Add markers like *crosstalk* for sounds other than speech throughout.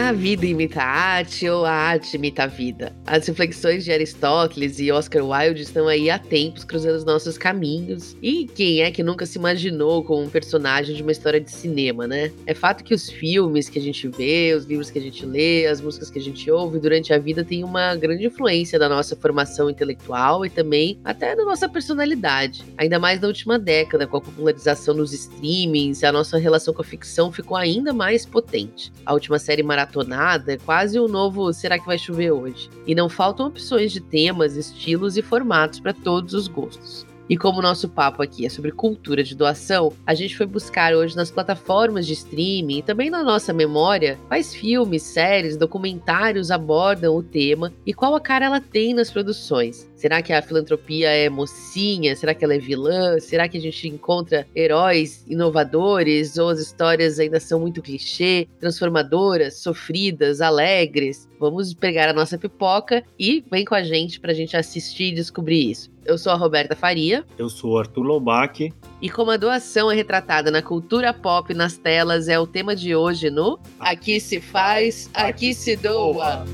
A vida imita a arte ou a arte imita a vida? As reflexões de Aristóteles e Oscar Wilde estão aí há tempos cruzando os nossos caminhos. E quem é que nunca se imaginou como um personagem de uma história de cinema, né? É fato que os filmes que a gente vê, os livros que a gente lê, as músicas que a gente ouve durante a vida têm uma grande influência na nossa formação intelectual e também até na nossa personalidade. Ainda mais na última década, com a popularização dos streamings, a nossa relação com a ficção ficou ainda mais potente. A última série maratonada, é quase um novo Será que vai chover hoje? E não faltam opções de temas, estilos e formatos para todos os gostos. E como o nosso papo aqui é sobre cultura de doação, a gente foi buscar hoje nas plataformas de streaming e também na nossa memória quais filmes, séries, documentários abordam o tema e qual a cara ela tem nas produções. Será que a filantropia é mocinha? Será que ela é vilã? Será que a gente encontra heróis inovadores ou as histórias ainda são muito clichê, transformadoras, sofridas, alegres? Vamos pegar a nossa pipoca e vem com a gente para a gente assistir e descobrir isso. Eu sou a Roberta Faria. Eu sou o Arthur Lobac. E como a doação é retratada na cultura pop nas telas, é o tema de hoje no Aqui se faz, aqui se doa.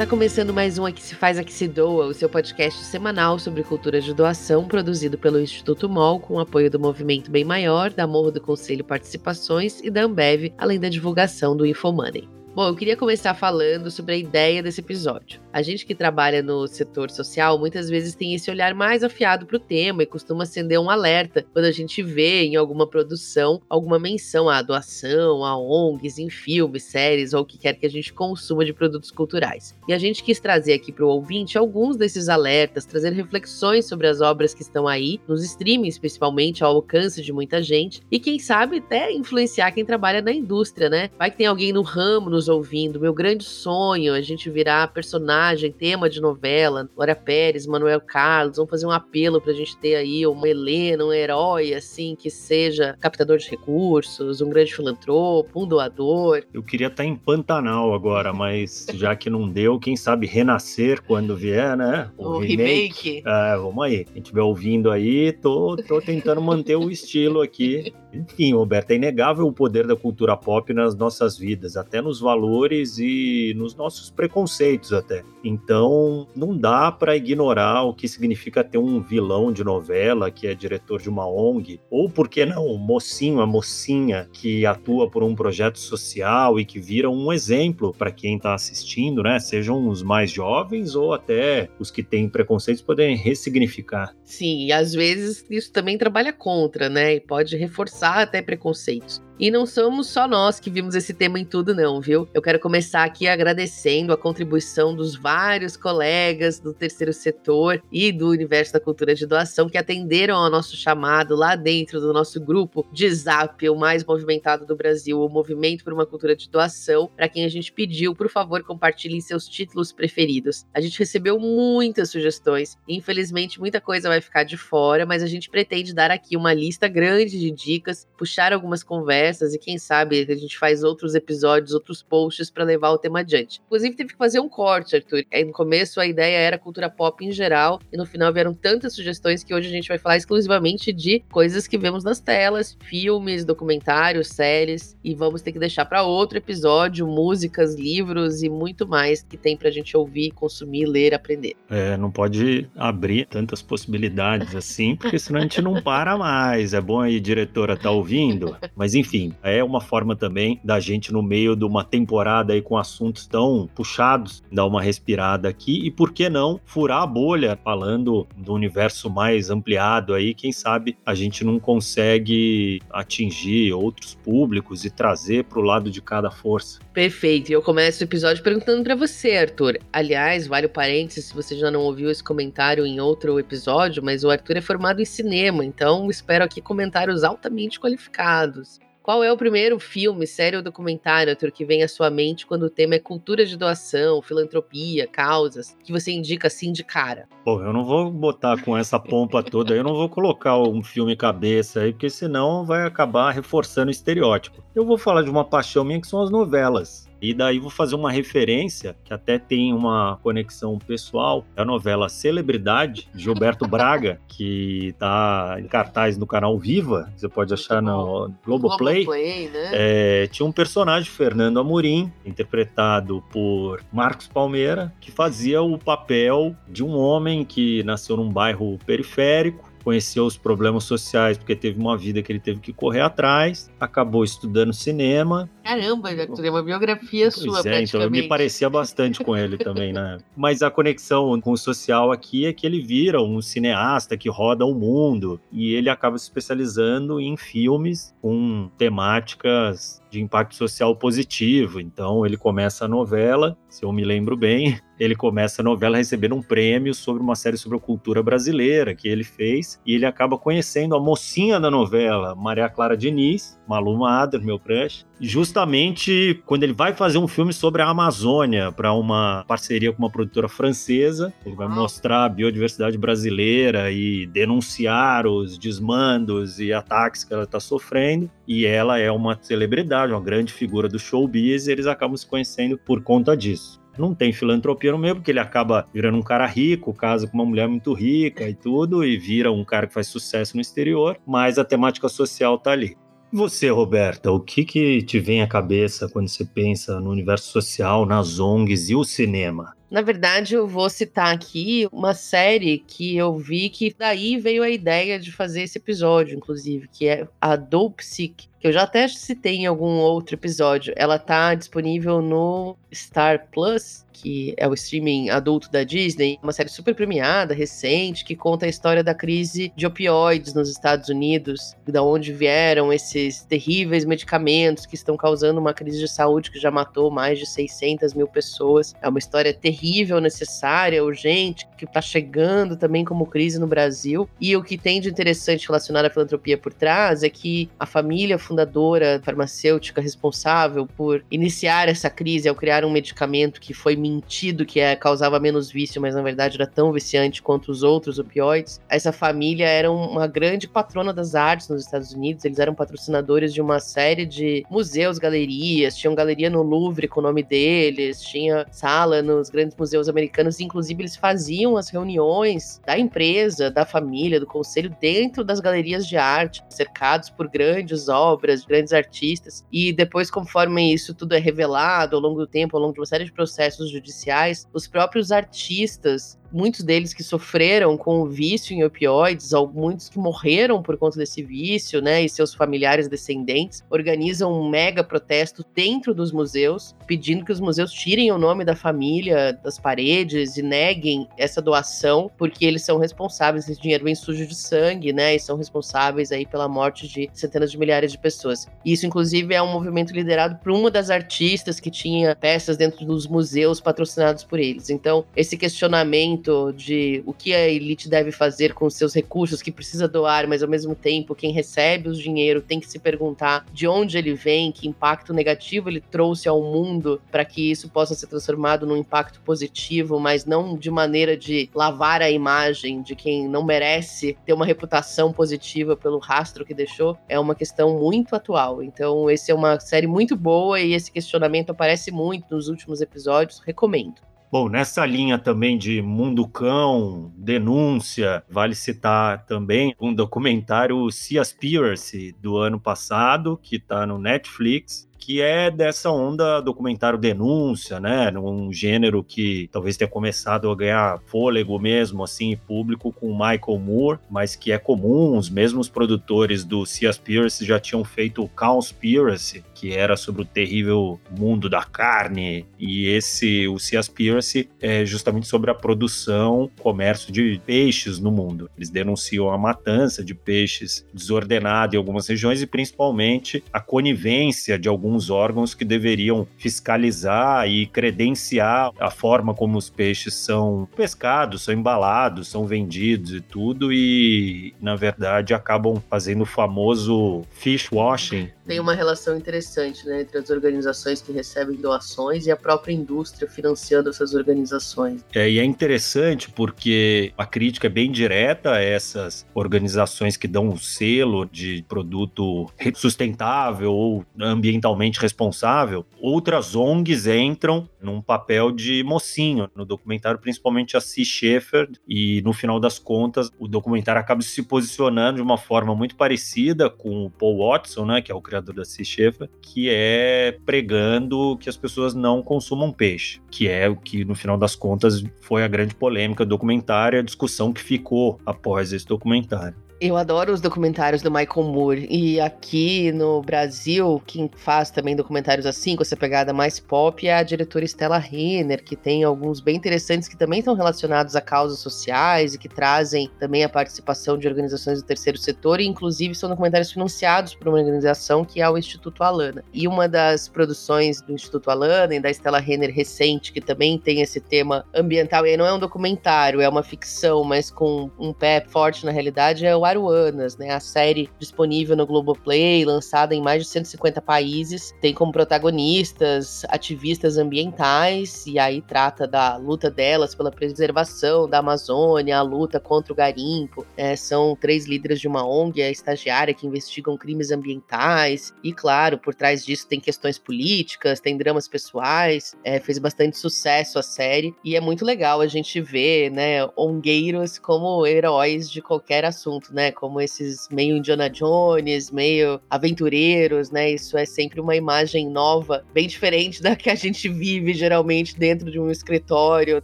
Está começando mais um Aqui Se Faz, Aqui Se Doa, o seu podcast semanal sobre cultura de doação, produzido pelo Instituto MOL, com apoio do Movimento Bem Maior, da Morro do Conselho Participações e da Ambev, além da divulgação do Infomoney. Bom, eu queria começar falando sobre a ideia desse episódio. A gente que trabalha no setor social muitas vezes tem esse olhar mais afiado para o tema e costuma acender um alerta quando a gente vê em alguma produção alguma menção à doação, a ONGs, em filmes, séries ou o que quer que a gente consuma de produtos culturais. E a gente quis trazer aqui para o ouvinte alguns desses alertas, trazer reflexões sobre as obras que estão aí, nos streamings principalmente, ao alcance de muita gente, e quem sabe até influenciar quem trabalha na indústria, né? Vai que tem alguém no ramo, nos ouvindo. Meu grande sonho é a gente virar personagem, tema de novela. Glória Pérez, Manuel Carlos, vamos fazer um apelo pra gente ter aí uma Helena, um herói, assim, que seja captador de recursos, um grande filantropo, um doador. Eu queria estar em Pantanal agora, mas já que não deu, quem sabe renascer quando vier, né? O, o remake. remake. É, vamos aí. Quem estiver ouvindo aí, tô, tô tentando manter o estilo aqui. Enfim, Roberto, é inegável o poder da cultura pop nas nossas vidas, até nos valores e nos nossos preconceitos até. Então, não dá para ignorar o que significa ter um vilão de novela que é diretor de uma ONG, ou por que não, um mocinho, a mocinha que atua por um projeto social e que vira um exemplo para quem está assistindo, né? Sejam os mais jovens ou até os que têm preconceitos podem ressignificar. Sim, e às vezes isso também trabalha contra, né? E pode reforçar até preconceitos. E não somos só nós que vimos esse tema em tudo, não, viu? Eu quero começar aqui agradecendo a contribuição dos vários colegas do terceiro setor e do universo da cultura de doação que atenderam ao nosso chamado lá dentro do nosso grupo de Zap, o mais movimentado do Brasil, o Movimento por uma Cultura de Doação, para quem a gente pediu, por favor, compartilhem seus títulos preferidos. A gente recebeu muitas sugestões, infelizmente muita coisa vai ficar de fora, mas a gente pretende dar aqui uma lista grande de dicas, puxar algumas conversas conversas e quem sabe a gente faz outros episódios, outros posts para levar o tema adiante. Inclusive teve que fazer um corte, Arthur. Aí, no começo a ideia era cultura pop em geral e no final vieram tantas sugestões que hoje a gente vai falar exclusivamente de coisas que vemos nas telas, filmes, documentários, séries e vamos ter que deixar para outro episódio músicas, livros e muito mais que tem pra gente ouvir, consumir, ler, aprender. É, não pode abrir tantas possibilidades assim, porque senão a gente não para mais. É bom aí, diretora, tá ouvindo? *laughs* Mas enfim, enfim, é uma forma também da gente, no meio de uma temporada aí com assuntos tão puxados, dar uma respirada aqui e, por que não, furar a bolha, falando do universo mais ampliado aí, quem sabe a gente não consegue atingir outros públicos e trazer para o lado de cada força. Perfeito, e eu começo o episódio perguntando para você, Arthur. Aliás, vale o parênteses se você já não ouviu esse comentário em outro episódio, mas o Arthur é formado em cinema, então espero aqui comentários altamente qualificados. Qual é o primeiro filme, série ou documentário, Arthur, que vem à sua mente quando o tema é cultura de doação, filantropia, causas, que você indica assim de cara? Pô, eu não vou botar com essa pompa toda, eu não vou colocar um filme cabeça aí, porque senão vai acabar reforçando o estereótipo. Eu vou falar de uma paixão minha que são as novelas. E daí vou fazer uma referência que até tem uma conexão pessoal, é a novela Celebridade, Gilberto Braga, *laughs* que tá em cartaz no canal Viva, você pode achar no Globoplay. Globoplay né? É, tinha um personagem, Fernando Amorim, interpretado por Marcos Palmeira, que fazia o papel de um homem que nasceu num bairro periférico, conheceu os problemas sociais porque teve uma vida que ele teve que correr atrás, acabou estudando cinema. Caramba, já tem uma biografia pois sua, é, então eu me parecia bastante com ele também, né? *laughs* Mas a conexão com o social aqui é que ele vira um cineasta que roda o mundo e ele acaba se especializando em filmes com temáticas de impacto social positivo. Então ele começa a novela, se eu me lembro bem, ele começa a novela recebendo um prêmio sobre uma série sobre a cultura brasileira que ele fez e ele acaba conhecendo a mocinha da novela, Maria Clara Diniz, Malu Mader, meu crush, justamente quando ele vai fazer um filme sobre a Amazônia para uma parceria com uma produtora francesa, ele vai mostrar a biodiversidade brasileira e denunciar os desmandos e ataques que ela está sofrendo e ela é uma celebridade, uma grande figura do showbiz, e eles acabam se conhecendo por conta disso. Não tem filantropia no meio, porque ele acaba virando um cara rico, casa com uma mulher muito rica e tudo, e vira um cara que faz sucesso no exterior, mas a temática social tá ali. Você, Roberta, o que, que te vem à cabeça quando você pensa no universo social, nas ONGs e o cinema? Na verdade, eu vou citar aqui uma série que eu vi que daí veio a ideia de fazer esse episódio, inclusive, que é a Dope Sick, que eu já até citei em algum outro episódio. Ela tá disponível no Star Plus, que é o streaming adulto da Disney, uma série super premiada, recente, que conta a história da crise de opioides nos Estados Unidos, da onde vieram esses terríveis medicamentos que estão causando uma crise de saúde que já matou mais de 600 mil pessoas. É uma história terrível, necessária, urgente, que está chegando também como crise no Brasil. E o que tem de interessante relacionado à filantropia por trás é que a família fundadora farmacêutica responsável por iniciar essa crise ao criar um medicamento que foi mentido que é, causava menos vício, mas na verdade era tão viciante quanto os outros opioides. Essa família era uma grande patrona das artes nos Estados Unidos, eles eram patrocinadores de uma série de museus, galerias, tinham galeria no Louvre com o nome deles, tinha sala nos grandes museus americanos, inclusive eles faziam as reuniões da empresa, da família, do conselho dentro das galerias de arte, cercados por grandes obras, grandes artistas, e depois conforme isso tudo é revelado ao longo do tempo, ao longo de uma série de processos judiciais, os próprios artistas muitos deles que sofreram com o vício em opioides, muitos que morreram por conta desse vício, né, e seus familiares descendentes, organizam um mega protesto dentro dos museus, pedindo que os museus tirem o nome da família das paredes e neguem essa doação, porque eles são responsáveis, esse dinheiro vem sujo de sangue, né, e são responsáveis aí pela morte de centenas de milhares de pessoas. Isso, inclusive, é um movimento liderado por uma das artistas que tinha peças dentro dos museus patrocinados por eles. Então, esse questionamento de o que a elite deve fazer com os seus recursos, que precisa doar, mas ao mesmo tempo quem recebe o dinheiro tem que se perguntar de onde ele vem, que impacto negativo ele trouxe ao mundo para que isso possa ser transformado num impacto positivo, mas não de maneira de lavar a imagem de quem não merece ter uma reputação positiva pelo rastro que deixou, é uma questão muito atual. Então, esse é uma série muito boa e esse questionamento aparece muito nos últimos episódios, recomendo. Bom, nessa linha também de Mundo Cão, denúncia, vale citar também um documentário Seaspiracy do ano passado, que está no Netflix, que é dessa onda documentário denúncia, né? Um gênero que talvez tenha começado a ganhar fôlego mesmo, assim, público com Michael Moore, mas que é comum, os mesmos produtores do Seaspiracy já tinham feito o Cowspiracy, que era sobre o terrível mundo da carne, e esse, o Seaspiracy, é justamente sobre a produção, comércio de peixes no mundo. Eles denunciam a matança de peixes desordenada em algumas regiões e principalmente a conivência de alguns alguns órgãos que deveriam fiscalizar e credenciar a forma como os peixes são pescados, são embalados, são vendidos e tudo, e na verdade acabam fazendo o famoso fish washing, Tem uma relação interessante né, entre as organizações que recebem doações e a própria indústria financiando essas organizações. É, e é interessante porque a crítica é bem direta a essas organizações que dão o um selo de produto sustentável ou ambientalmente responsável. Outras ONGs entram num papel de mocinho no documentário, principalmente a Sea Shepherd, e no final das contas o documentário acaba se posicionando de uma forma muito parecida com o Paul Watson, né, que é o criador da Sea Shepherd, que é pregando que as pessoas não consumam peixe, que é o que no final das contas foi a grande polêmica do documentário, a discussão que ficou após esse documentário. Eu adoro os documentários do Michael Moore. E aqui no Brasil, quem faz também documentários assim, com essa pegada mais pop, é a diretora Stella Renner, que tem alguns bem interessantes que também estão relacionados a causas sociais e que trazem também a participação de organizações do terceiro setor. E, inclusive, são documentários financiados por uma organização que é o Instituto Alana. E uma das produções do Instituto Alana e da Stella Renner recente, que também tem esse tema ambiental, e aí não é um documentário, é uma ficção, mas com um pé forte na realidade, é o Aruanas, né? A série disponível no Globoplay, lançada em mais de 150 países, tem como protagonistas ativistas ambientais e aí trata da luta delas pela preservação da Amazônia, a luta contra o garimpo. É, são três líderes de uma ONG, a estagiária, que investigam crimes ambientais e, claro, por trás disso tem questões políticas, tem dramas pessoais. É, fez bastante sucesso a série e é muito legal a gente ver, né, ongueiros como heróis de qualquer assunto, né? Né? Como esses meio Indiana Jones, meio aventureiros, né? Isso é sempre uma imagem nova, bem diferente *laughs* da que a gente vive geralmente dentro de um escritório,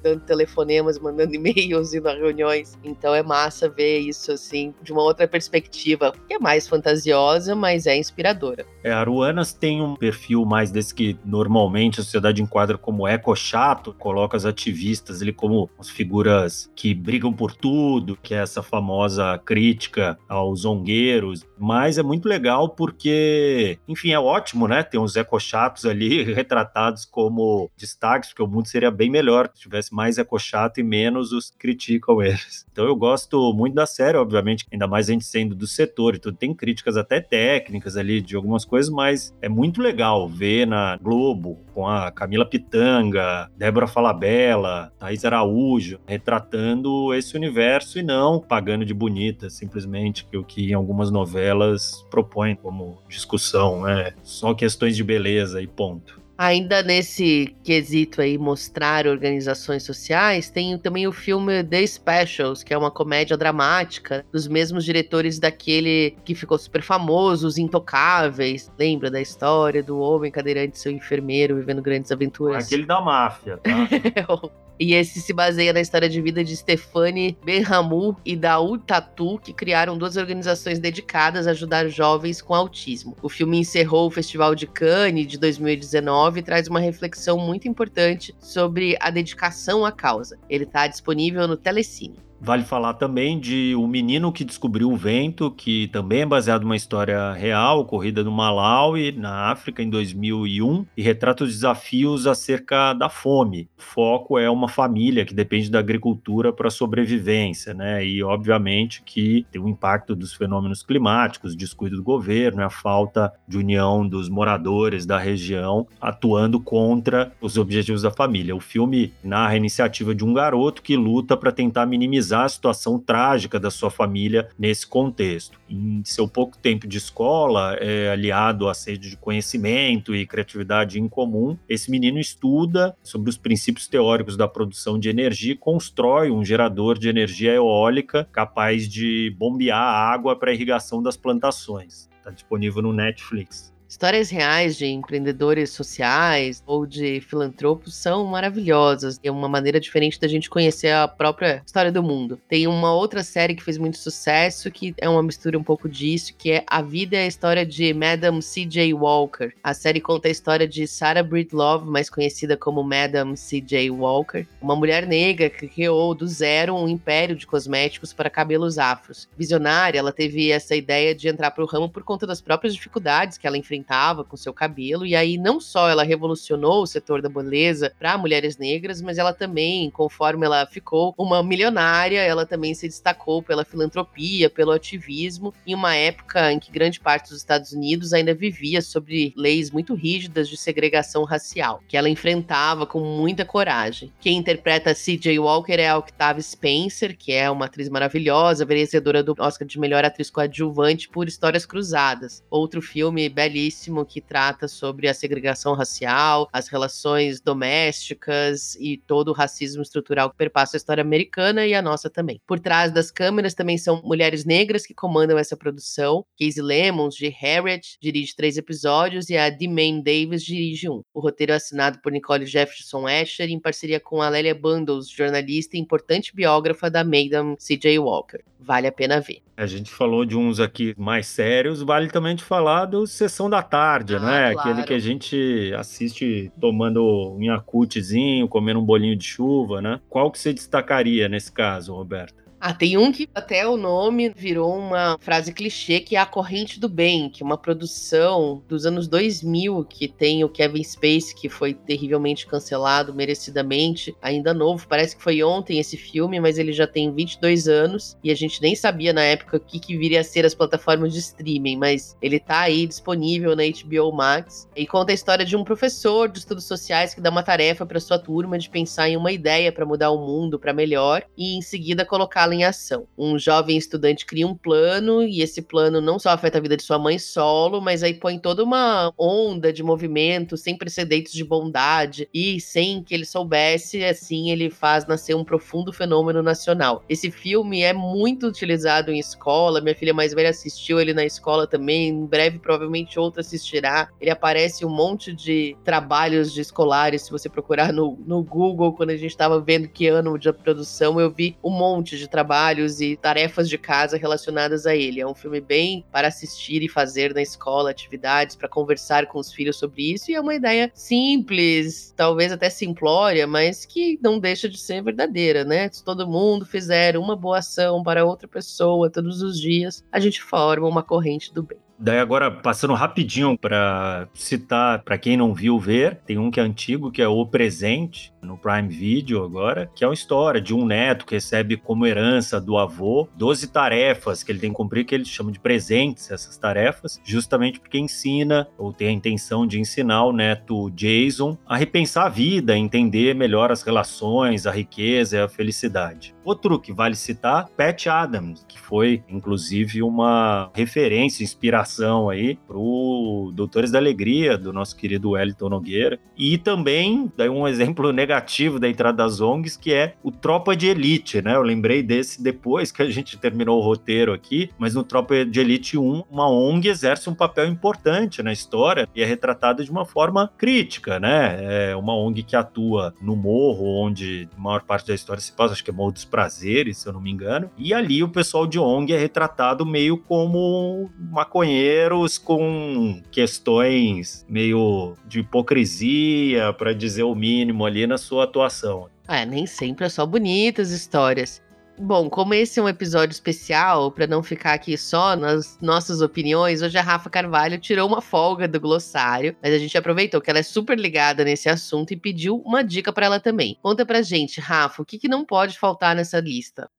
dando telefonemas, mandando e-mails, indo a reuniões. Então é massa ver isso assim de uma outra perspectiva, que é mais fantasiosa, mas é inspiradora. É, Aruanas tem um perfil mais desse que normalmente a sociedade enquadra como eco chato, coloca as ativistas ali como as figuras que brigam por tudo, que é essa famosa crítica crítica aos zongueiros, mas é muito legal porque, enfim, é ótimo, né? Ter uns ecochatos ali *laughs* retratados como destaques, porque o mundo seria bem melhor se tivesse mais ecochato e menos os criticam eles. Então eu gosto muito da série, obviamente, ainda mais a gente sendo do setor e tudo. Tem críticas até técnicas ali de algumas coisas, mas é muito legal ver na Globo com a Camila Pitanga, Débora Falabella, Thaís Araújo, retratando esse universo e não pagando de bonita, simplesmente que o que em algumas novelas propõem como discussão, né? Só questões de beleza e ponto. Ainda nesse quesito aí, mostrar organizações sociais, tem também o filme The Specials, que é uma comédia dramática dos mesmos diretores daquele que ficou super famoso, Os Intocáveis. Lembra da história do homem cadeirante seu enfermeiro vivendo grandes aventuras? Aquele da máfia, tá? *laughs* E esse se baseia na história de vida de Stefani Benhamou e da Tatu, que criaram duas organizações dedicadas a ajudar jovens com autismo. O filme encerrou o Festival de Cannes de 2019 e traz uma reflexão muito importante sobre a dedicação à causa. Ele está disponível no Telecine. Vale falar também de O Menino que Descobriu o Vento, que também é baseado numa história real, ocorrida no Malawi, na África, em 2001, e retrata os desafios acerca da fome. O foco é uma família que depende da agricultura para sobrevivência, né? E, obviamente, que tem o impacto dos fenômenos climáticos, descuido do governo, a falta de união dos moradores da região atuando contra os objetivos da família. O filme narra a iniciativa de um garoto que luta para tentar minimizar minimizar a situação trágica da sua família nesse contexto. Em seu pouco tempo de escola, é, aliado à sede de conhecimento e criatividade em comum, esse menino estuda sobre os princípios teóricos da produção de energia e constrói um gerador de energia eólica capaz de bombear água para irrigação das plantações. Está disponível no Netflix. Histórias reais de empreendedores sociais ou de filantropos são maravilhosas. É uma maneira diferente da gente conhecer a própria história do mundo. Tem uma outra série que fez muito sucesso que é uma mistura um pouco disso, que é A Vida é a História de Madame C.J. Walker. A série conta a história de Sarah Breedlove, mais conhecida como Madame C.J. Walker, uma mulher negra que criou do zero um império de cosméticos para cabelos afros. Visionária, ela teve essa ideia de entrar para o ramo por conta das próprias dificuldades que ela enfrentou enfrentava com seu cabelo. E aí, não só ela revolucionou o setor da beleza para mulheres negras, mas ela também, conforme ela ficou uma milionária, ela também se destacou pela filantropia, pelo ativismo, em uma época em que grande parte dos Estados Unidos ainda vivia sobre leis muito rígidas de segregação racial, que ela enfrentava com muita coragem. Quem interpreta C.J. Walker é a Octavia Spencer, que é uma atriz maravilhosa, vencedora do Oscar de melhor atriz coadjuvante por Histórias Cruzadas. Outro filme belíssimo que trata sobre a segregação racial, as relações domésticas e todo o racismo estrutural que perpassa a história americana e a nossa também. Por trás das câmeras também são mulheres negras que comandam essa produção. Casey Lemons, de Harriet, dirige três episódios e a Demaine Davis dirige um. O roteiro é assinado por Nicole Jefferson Asher em parceria com a Lélia Bundles, jornalista e importante biógrafa da Madam C.J. Walker. Vale a pena ver. A gente falou de uns aqui mais sérios, vale também de falar do Sessão da Tarde, Ah, né? claro. Aquele que a gente assiste tomando um yakutezinho, comendo um bolinho de chuva, né? Qual que você destacaria nesse caso, Roberta? Ah, tem um que até o nome virou uma frase clichê, que é A Corrente do Bem, que é uma produção dos anos 2000, que tem o Kevin Spacey, que foi terrivelmente cancelado, merecidamente, ainda novo. Parece que foi ontem esse filme, mas ele já tem 22 anos, e a gente nem sabia na época o que, que viria a ser as plataformas de streaming, mas ele tá aí disponível na HBO Max, e conta a história de um professor de estudos sociais que dá uma tarefa para sua turma de pensar em uma ideia para mudar o mundo para melhor, e em seguida colocá-la em ação. Um jovem estudante cria um plano e esse plano não só afeta a vida de sua mãe solo, mas aí põe toda uma onda de movimento sem precedentes de bondade e sem que ele soubesse, assim ele faz nascer um profundo fenômeno nacional. Esse filme é muito utilizado em escola, minha filha mais velha assistiu ele na escola também, em breve provavelmente outra assistirá. Ele aparece um monte de trabalhos de escolares, se você procurar no, no Google, quando a gente estava vendo que ano de produção, eu vi um monte de trabalhos e tarefas de casa relacionadas a ele. É um filme bem para assistir e fazer na escola, atividades para conversar com os filhos sobre isso. E é uma ideia simples, talvez até simplória, mas que não deixa de ser verdadeira, né? Se todo mundo fizer uma boa ação para outra pessoa todos os dias, a gente forma uma corrente do bem. Daí agora, passando rapidinho para citar, para quem não viu ver, tem um que é antigo, que é O Presente, no Prime Video agora, que é uma história de um neto que recebe como herança do avô 12 tarefas que ele tem que cumprir, que ele chama de presentes, essas tarefas, justamente porque ensina, ou tem a intenção de ensinar o neto Jason a repensar a vida, a entender melhor as relações, a riqueza e a felicidade. Outro que vale citar, Pat Adams, que foi inclusive uma referência, inspiração aí pro Doutores da Alegria, do nosso querido Wellington Nogueira. E também, daí um exemplo *laughs* negativo da entrada das ONGs, que é o Tropa de Elite, né? Eu lembrei desse depois que a gente terminou o roteiro aqui, mas no Tropa de Elite 1, uma ONG exerce um papel importante na história e é retratada de uma forma crítica, né? É uma ONG que atua no morro, onde a maior parte da história se passa, acho que é Morro dos Prazeres, se eu não me engano. E ali o pessoal de ONG é retratado meio como com questões meio de hipocrisia, para dizer o mínimo ali na sua atuação. É, nem sempre é só bonitas histórias. Bom, como esse é um episódio especial, para não ficar aqui só nas nossas opiniões, hoje a Rafa Carvalho tirou uma folga do glossário, mas a gente aproveitou que ela é super ligada nesse assunto e pediu uma dica para ela também. Conta pra gente, Rafa, o que, que não pode faltar nessa lista?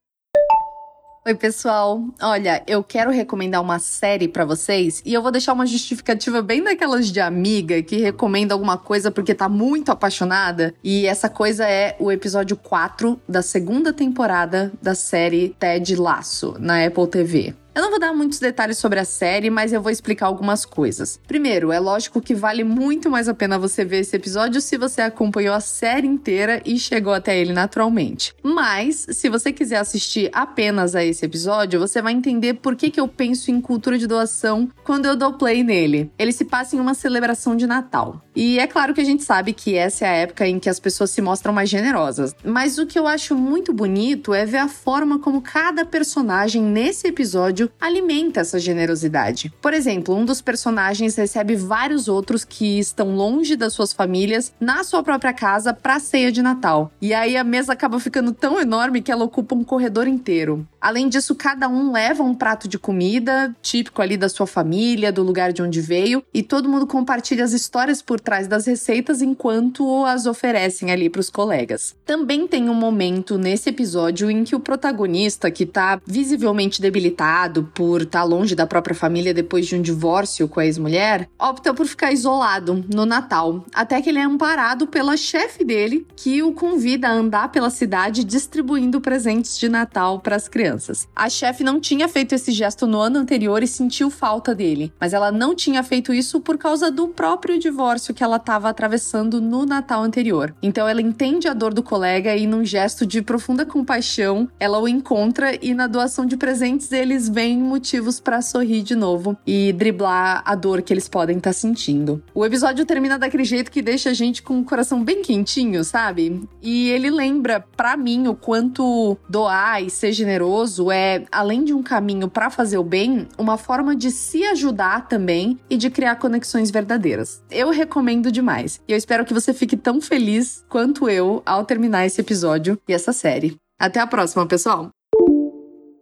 Oi, pessoal. Olha, eu quero recomendar uma série pra vocês e eu vou deixar uma justificativa bem daquelas de amiga que recomenda alguma coisa porque tá muito apaixonada. E essa coisa é o episódio 4 da segunda temporada da série Ted Laço na Apple TV. Eu não vou dar muitos detalhes sobre a série, mas eu vou explicar algumas coisas. Primeiro, é lógico que vale muito mais a pena você ver esse episódio se você acompanhou a série inteira e chegou até ele naturalmente. Mas, se você quiser assistir apenas a esse episódio, você vai entender por que, que eu penso em cultura de doação quando eu dou play nele. Ele se passa em uma celebração de Natal. E é claro que a gente sabe que essa é a época em que as pessoas se mostram mais generosas. Mas o que eu acho muito bonito é ver a forma como cada personagem nesse episódio alimenta essa generosidade. Por exemplo, um dos personagens recebe vários outros que estão longe das suas famílias na sua própria casa para ceia de Natal. E aí a mesa acaba ficando tão enorme que ela ocupa um corredor inteiro. Além disso, cada um leva um prato de comida típico ali da sua família, do lugar de onde veio, e todo mundo compartilha as histórias por trás das receitas enquanto as oferecem ali para os colegas. Também tem um momento nesse episódio em que o protagonista, que tá visivelmente debilitado por estar tá longe da própria família depois de um divórcio com a ex-mulher, opta por ficar isolado no Natal, até que ele é amparado pela chefe dele, que o convida a andar pela cidade distribuindo presentes de Natal para as crianças. A chefe não tinha feito esse gesto no ano anterior e sentiu falta dele, mas ela não tinha feito isso por causa do próprio divórcio que ela estava atravessando no Natal anterior. Então ela entende a dor do colega e, num gesto de profunda compaixão, ela o encontra e na doação de presentes eles veem motivos para sorrir de novo e driblar a dor que eles podem estar tá sentindo. O episódio termina daquele jeito que deixa a gente com o coração bem quentinho, sabe? E ele lembra para mim o quanto doar e ser generoso é, além de um caminho para fazer o bem, uma forma de se ajudar também e de criar conexões verdadeiras. Eu recomendo demais. E eu espero que você fique tão feliz quanto eu ao terminar esse episódio e essa série. Até a próxima, pessoal!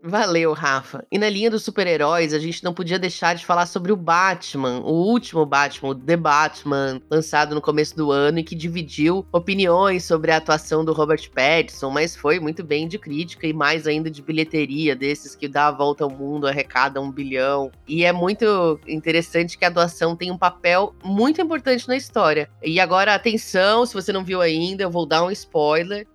Valeu, Rafa. E na linha dos super-heróis, a gente não podia deixar de falar sobre o Batman, o último Batman, o The Batman, lançado no começo do ano e que dividiu opiniões sobre a atuação do Robert Pattinson, mas foi muito bem de crítica e mais ainda de bilheteria, desses que dá a volta ao mundo, arrecada um bilhão. E é muito interessante que a atuação tem um papel muito importante na história. E agora, atenção, se você não viu ainda, eu vou dar um spoiler.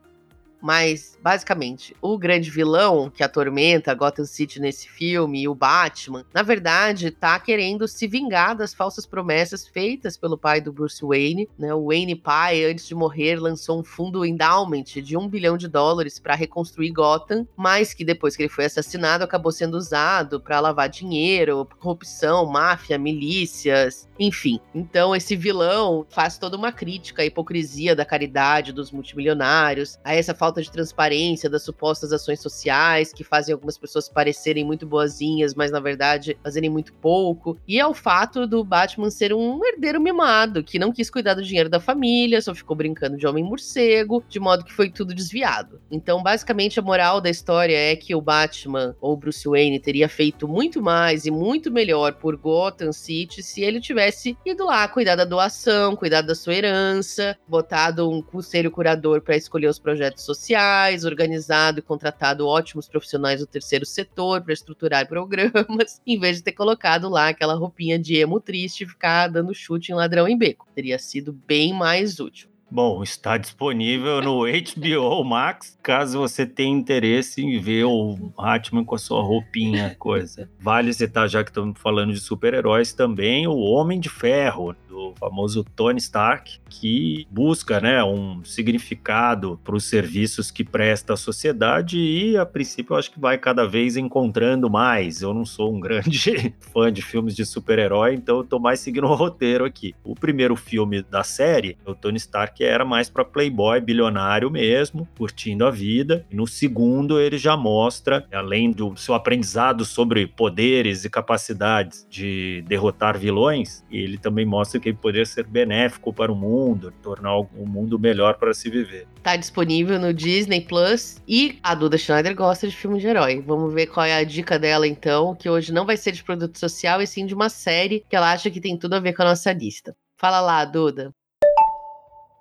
Mas, basicamente, o grande vilão que atormenta Gotham City nesse filme, o Batman, na verdade, tá querendo se vingar das falsas promessas feitas pelo pai do Bruce Wayne. Né? O Wayne pai, antes de morrer, lançou um fundo endowment de um bilhão de dólares para reconstruir Gotham, mas que depois que ele foi assassinado acabou sendo usado para lavar dinheiro, corrupção, máfia, milícias, enfim. Então, esse vilão faz toda uma crítica à hipocrisia da caridade dos multimilionários, a essa falta de transparência das supostas ações sociais que fazem algumas pessoas parecerem muito boazinhas, mas na verdade fazerem muito pouco. E é o fato do Batman ser um herdeiro mimado, que não quis cuidar do dinheiro da família, só ficou brincando de homem morcego, de modo que foi tudo desviado. Então, basicamente, a moral da história é que o Batman ou Bruce Wayne teria feito muito mais e muito melhor por Gotham City se ele tivesse ido lá cuidar da doação, cuidar da sua herança, botado um conselho curador para escolher os projetos sociais sociais, organizado e contratado ótimos profissionais do terceiro setor para estruturar programas, *laughs* em vez de ter colocado lá aquela roupinha de emo triste e ficar dando chute em ladrão em beco. Teria sido bem mais útil. Bom, está disponível no *laughs* HBO Max, caso você tenha interesse em ver o Batman com a sua roupinha, coisa. Vale citar, já que estamos falando de super-heróis também, o Homem de Ferro, do famoso Tony Stark, que busca né, um significado para os serviços que presta à sociedade e, a princípio, eu acho que vai cada vez encontrando mais. Eu não sou um *laughs* grande fã de filmes de super-herói, então eu estou mais seguindo o roteiro aqui. O primeiro filme da série, o Tony Stark era mais para playboy, bilionário mesmo, curtindo a vida. E no segundo, ele já mostra, além do seu aprendizado sobre poderes e capacidades de derrotar vilões, ele também mostra que ele poderia ser benéfico para o mundo, tornar o mundo melhor para se viver. Tá disponível no Disney Plus e a Duda Schneider gosta de filme de herói. Vamos ver qual é a dica dela então, que hoje não vai ser de produto social e sim de uma série que ela acha que tem tudo a ver com a nossa lista. Fala lá, Duda.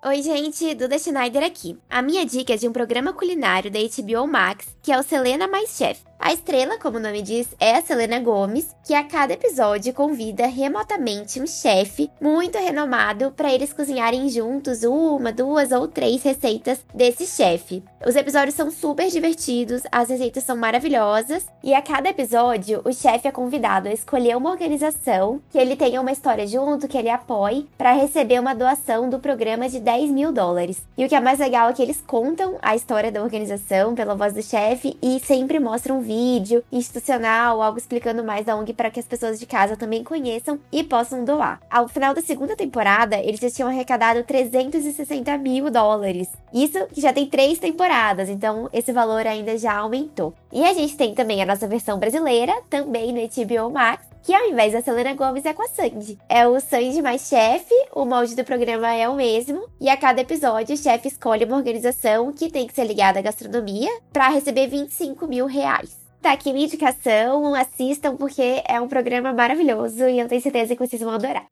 Oi, gente, Duda Schneider aqui. A minha dica é de um programa culinário da HBO Max, que é o Selena Mais Chef. A estrela, como o nome diz, é a Selena Gomes, que a cada episódio convida remotamente um chefe muito renomado para eles cozinharem juntos uma, duas ou três receitas desse chefe. Os episódios são super divertidos, as receitas são maravilhosas e a cada episódio o chefe é convidado a escolher uma organização que ele tenha uma história junto, que ele apoie, para receber uma doação do programa de 10 mil dólares. E o que é mais legal é que eles contam a história da organização pela voz do chefe e sempre mostram um vídeo institucional, algo explicando mais da ONG para que as pessoas de casa também conheçam e possam doar. Ao final da segunda temporada, eles já tinham arrecadado 360 mil dólares. Isso que já tem três temporadas, então esse valor ainda já aumentou. E a gente tem também a nossa versão brasileira, também no HBO Max, que ao invés da Selena Gomes é com a Sandy. É o Sandy mais chefe, o molde do programa é o mesmo, e a cada episódio o chefe escolhe uma organização que tem que ser ligada à gastronomia para receber 25 mil reais. Tá aqui minha indicação, assistam porque é um programa maravilhoso e eu tenho certeza que vocês vão adorar.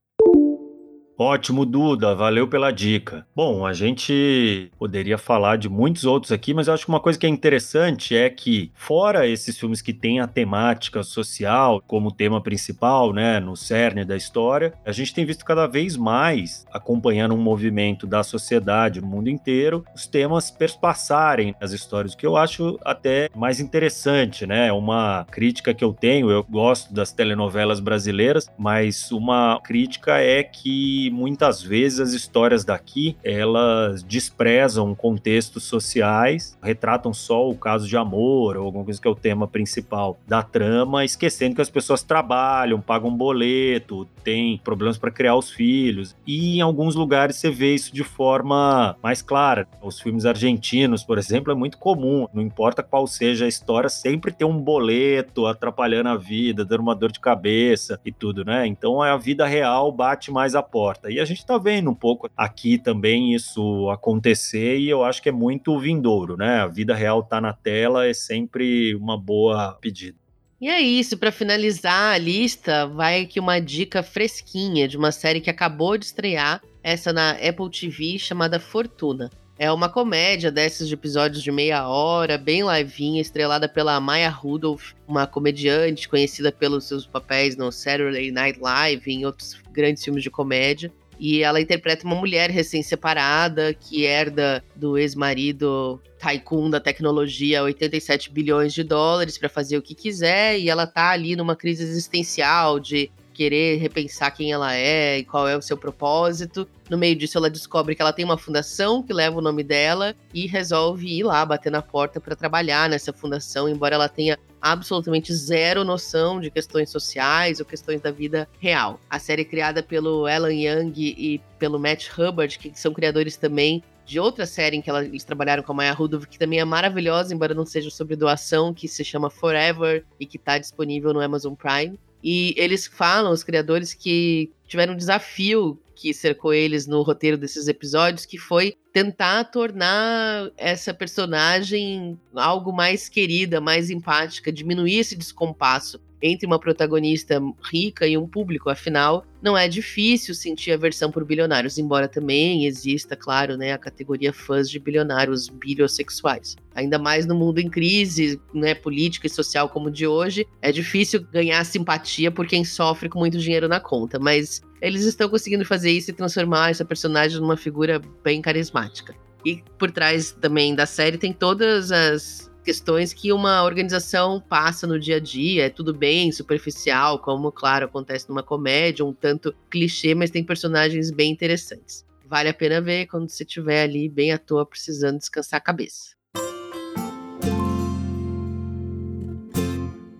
Ótimo, Duda, valeu pela dica. Bom, a gente poderia falar de muitos outros aqui, mas eu acho que uma coisa que é interessante é que, fora esses filmes que têm a temática social como tema principal, né, no cerne da história, a gente tem visto cada vez mais, acompanhando um movimento da sociedade no mundo inteiro, os temas perspassarem as histórias, o que eu acho até mais interessante, né? Uma crítica que eu tenho, eu gosto das telenovelas brasileiras, mas uma crítica é que muitas vezes as histórias daqui elas desprezam contextos sociais, retratam só o caso de amor ou alguma coisa que é o tema principal da trama, esquecendo que as pessoas trabalham, pagam boleto, têm problemas para criar os filhos. E em alguns lugares você vê isso de forma mais clara. Os filmes argentinos, por exemplo, é muito comum, não importa qual seja a história, sempre tem um boleto atrapalhando a vida, dando uma dor de cabeça e tudo, né? Então a vida real bate mais a porta E a gente está vendo um pouco aqui também isso acontecer e eu acho que é muito vindouro, né? A vida real tá na tela, é sempre uma boa pedida. E é isso, para finalizar a lista, vai aqui uma dica fresquinha de uma série que acabou de estrear, essa na Apple TV, chamada Fortuna. É uma comédia desses de episódios de meia hora, bem levinha, estrelada pela Maya Rudolph, uma comediante conhecida pelos seus papéis no Saturday Night Live e em outros grandes filmes de comédia. E ela interpreta uma mulher recém-separada que herda do ex-marido tycoon da tecnologia 87 bilhões de dólares para fazer o que quiser. E ela tá ali numa crise existencial de querer repensar quem ela é e qual é o seu propósito. No meio disso, ela descobre que ela tem uma fundação que leva o nome dela e resolve ir lá bater na porta para trabalhar nessa fundação, embora ela tenha absolutamente zero noção de questões sociais ou questões da vida real. A série é criada pelo Alan Young e pelo Matt Hubbard, que são criadores também de outra série em que eles trabalharam com a Maya Rudolph, que também é maravilhosa, embora não seja sobre doação, que se chama Forever e que está disponível no Amazon Prime. E eles falam, os criadores, que tiveram um desafio que cercou eles no roteiro desses episódios, que foi tentar tornar essa personagem algo mais querida, mais empática, diminuir esse descompasso entre uma protagonista rica e um público. Afinal, não é difícil sentir aversão por bilionários, embora também exista, claro, né, a categoria fãs de bilionários biliossexuais. Ainda mais no mundo em crise, né, política e social como o de hoje, é difícil ganhar simpatia por quem sofre com muito dinheiro na conta, mas eles estão conseguindo fazer isso e transformar essa personagem numa figura bem carismática. E por trás também da série tem todas as questões que uma organização passa no dia a dia, é tudo bem superficial, como, claro, acontece numa comédia, um tanto clichê, mas tem personagens bem interessantes. Vale a pena ver quando você estiver ali bem à toa precisando descansar a cabeça.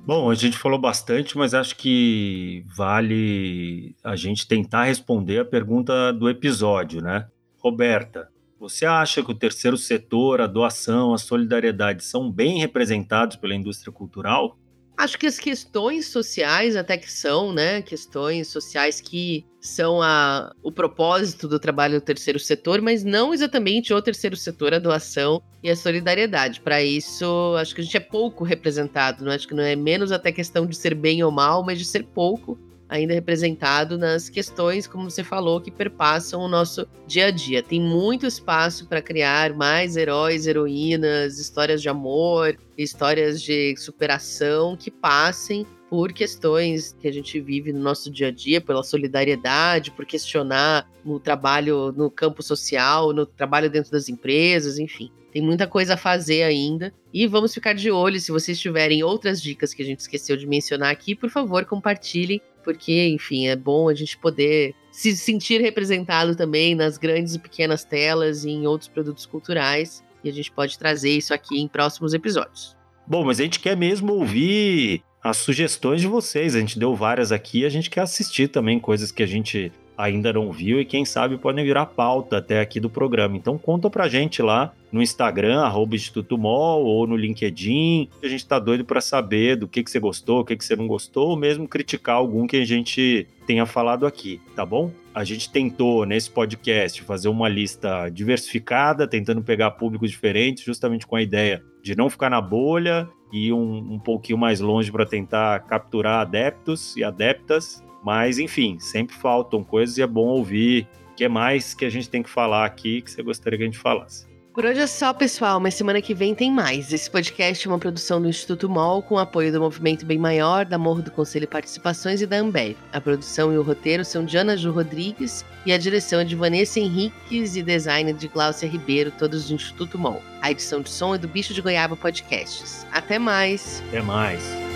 Bom, a gente falou bastante, mas acho que vale a gente tentar responder a pergunta do episódio, né? Roberta, você acha que o terceiro setor, a doação, a solidariedade são bem representados pela indústria cultural? Acho que as questões sociais até que são, né? Questões sociais que são a, o propósito do trabalho do terceiro setor, mas não exatamente o terceiro setor, a doação e a solidariedade. Para isso, acho que a gente é pouco representado, não acho que não é menos até questão de ser bem ou mal, mas de ser pouco ainda representado nas questões, como você falou, que perpassam o nosso dia a dia. Tem muito espaço para criar mais heróis, heroínas, histórias de amor, histórias de superação que passem por questões que a gente vive no nosso dia a dia, pela solidariedade, por questionar o trabalho no campo social, no trabalho dentro das empresas, enfim. Tem muita coisa a fazer ainda. E vamos ficar de olho. Se vocês tiverem outras dicas que a gente esqueceu de mencionar aqui, por favor, compartilhem porque, enfim, é bom a gente poder se sentir representado também nas grandes e pequenas telas e em outros produtos culturais. E a gente pode trazer isso aqui em próximos episódios. Bom, mas a gente quer mesmo ouvir as sugestões de vocês. A gente deu várias aqui, a gente quer assistir também coisas que a gente ainda não viu e quem sabe podem virar pauta até aqui do programa. Então conta pra gente lá no Instagram, arroba Instituto Mol, ou no LinkedIn. A gente tá doido para saber do que, que você gostou, o que, que você não gostou, ou mesmo criticar algum que a gente tenha falado aqui, tá bom? A gente tentou nesse podcast fazer uma lista diversificada, tentando pegar públicos diferentes, justamente com a ideia de não ficar na bolha e um, um pouquinho mais longe para tentar capturar adeptos e adeptas mas, enfim, sempre faltam coisas e é bom ouvir o que é mais que a gente tem que falar aqui que você gostaria que a gente falasse. Por hoje é só, pessoal, mas semana que vem tem mais. Esse podcast é uma produção do Instituto MOL com apoio do Movimento Bem Maior, da Morro do Conselho Participações e da Ambev. A produção e o roteiro são de Ana Ju Rodrigues e a direção é de Vanessa Henriques e design de Glaucia Ribeiro, todos do Instituto MOL. A edição de som é do Bicho de Goiaba Podcasts. Até mais! Até mais!